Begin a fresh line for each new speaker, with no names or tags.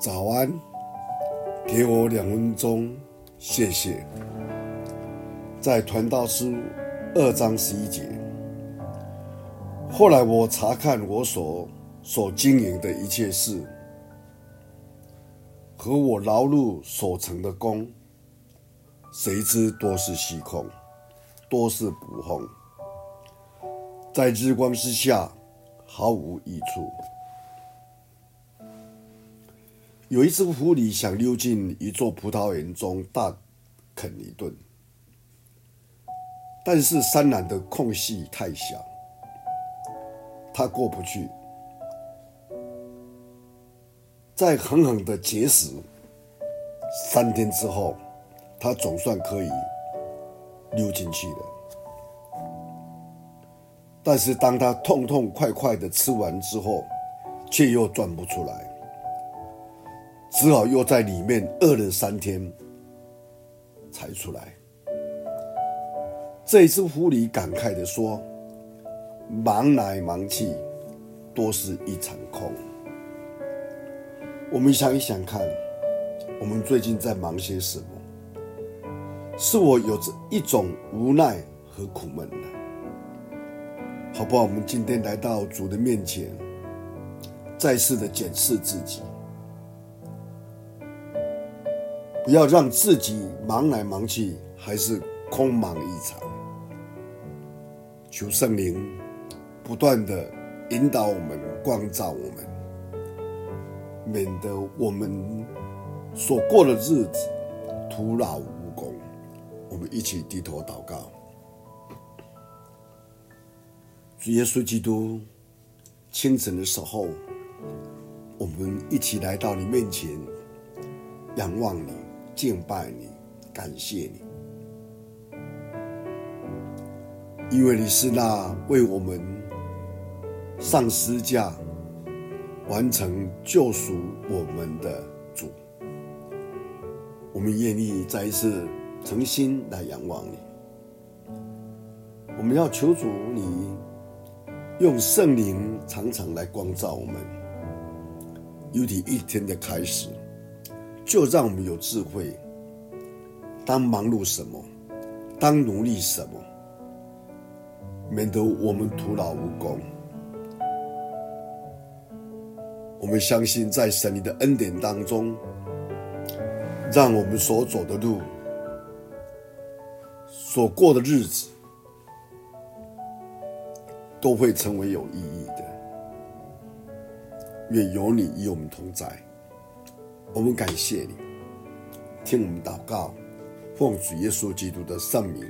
早安，给我两分钟，谢谢。在传道书二章十一节。后来我查看我所所经营的一切事，和我劳碌所成的功，谁知多是虚空，多是捕风，在日光之下毫无益处。有一只狐狸想溜进一座葡萄园中大啃一顿，但是山栏的空隙太小，它过不去。在狠狠的节食三天之后，它总算可以溜进去了。但是当它痛痛快快的吃完之后，却又转不出来。只好又在里面饿了三天才出来。这只狐狸感慨地说：“忙来忙去，都是一场空。”我们想一想看，我们最近在忙些什么？是我有着一种无奈和苦闷呢？好不好？我们今天来到主的面前，再次的检视自己。不要让自己忙来忙去，还是空忙一场。求圣灵不断的引导我们、光照我们，免得我们所过的日子徒劳无功。我们一起低头祷告。主耶稣基督，清晨的时候，我们一起来到你面前，仰望你。敬拜你，感谢你，因为你是那为我们上十字架完成救赎我们的主。我们愿意再一次诚心来仰望你。我们要求主你用圣灵常常来光照我们，尤其一天的开始。就让我们有智慧，当忙碌什么，当努力什么，免得我们徒劳无功。我们相信，在神你的恩典当中，让我们所走的路，所过的日子，都会成为有意义的。愿有你与我们同在。我们感谢你，听我们祷告，奉主耶稣基督的圣名，